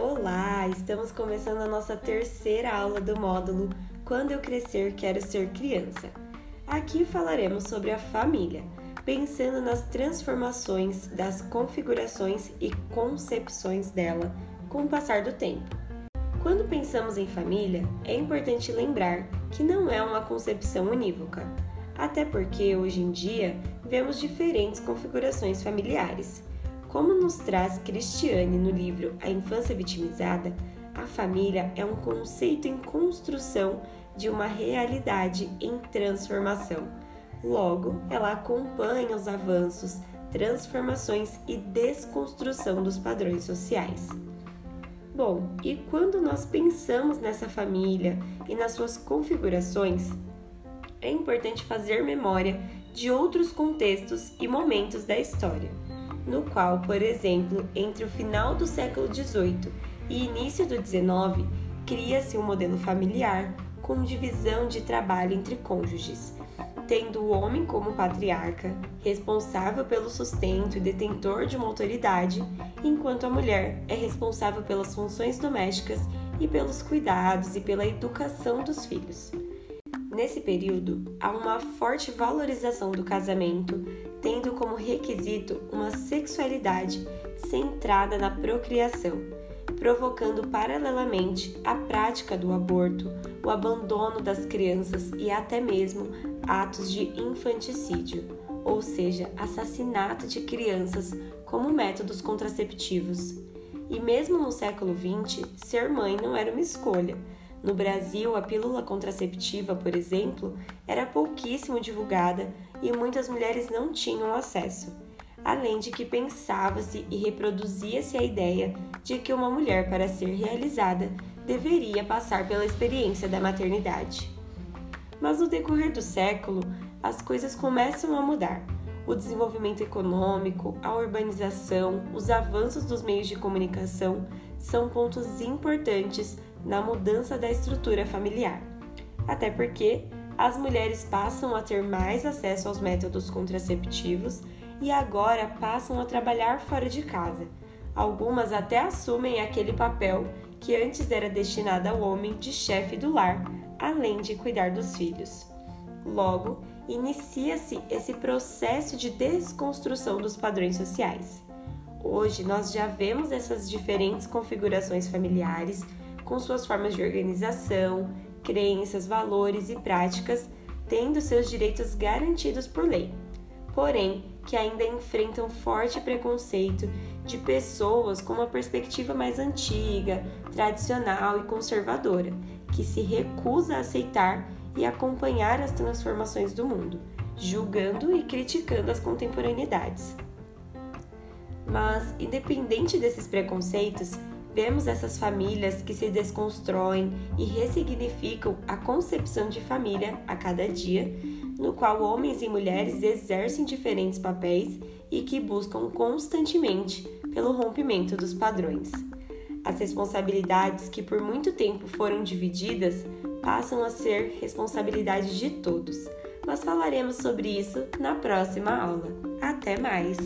Olá, estamos começando a nossa terceira aula do módulo Quando eu crescer quero ser criança. Aqui falaremos sobre a família, pensando nas transformações das configurações e concepções dela com o passar do tempo. Quando pensamos em família, é importante lembrar que não é uma concepção unívoca, até porque hoje em dia vemos diferentes configurações familiares. Como nos traz Cristiane no livro A Infância Vitimizada, a família é um conceito em construção de uma realidade em transformação. Logo, ela acompanha os avanços, transformações e desconstrução dos padrões sociais. Bom, e quando nós pensamos nessa família e nas suas configurações, é importante fazer memória de outros contextos e momentos da história, no qual, por exemplo, entre o final do século XVIII e início do XIX, cria-se um modelo familiar com divisão de trabalho entre cônjuges, tendo o homem como patriarca, responsável pelo sustento e detentor de uma autoridade, enquanto a mulher é responsável pelas funções domésticas e pelos cuidados e pela educação dos filhos. Nesse período, há uma forte valorização do casamento, tendo como requisito uma sexualidade centrada na procriação provocando paralelamente a prática do aborto, o abandono das crianças e até mesmo atos de infanticídio, ou seja, assassinato de crianças como métodos contraceptivos. E mesmo no século XX, ser mãe não era uma escolha. No Brasil, a pílula contraceptiva, por exemplo, era pouquíssimo divulgada e muitas mulheres não tinham acesso além de que pensava-se e reproduzia-se a ideia de que uma mulher, para ser realizada, deveria passar pela experiência da maternidade. Mas no decorrer do século, as coisas começam a mudar. O desenvolvimento econômico, a urbanização, os avanços dos meios de comunicação são pontos importantes na mudança da estrutura familiar. Até porque as mulheres passam a ter mais acesso aos métodos contraceptivos e agora passam a trabalhar fora de casa. Algumas até assumem aquele papel que antes era destinado ao homem de chefe do lar, além de cuidar dos filhos. Logo, inicia-se esse processo de desconstrução dos padrões sociais. Hoje nós já vemos essas diferentes configurações familiares, com suas formas de organização, crenças, valores e práticas, tendo seus direitos garantidos por lei. Porém, que ainda enfrentam forte preconceito de pessoas com uma perspectiva mais antiga, tradicional e conservadora, que se recusa a aceitar e acompanhar as transformações do mundo, julgando e criticando as contemporaneidades. Mas, independente desses preconceitos, vemos essas famílias que se desconstroem e ressignificam a concepção de família a cada dia no qual homens e mulheres exercem diferentes papéis e que buscam constantemente pelo rompimento dos padrões. As responsabilidades que por muito tempo foram divididas passam a ser responsabilidade de todos, mas falaremos sobre isso na próxima aula. Até mais!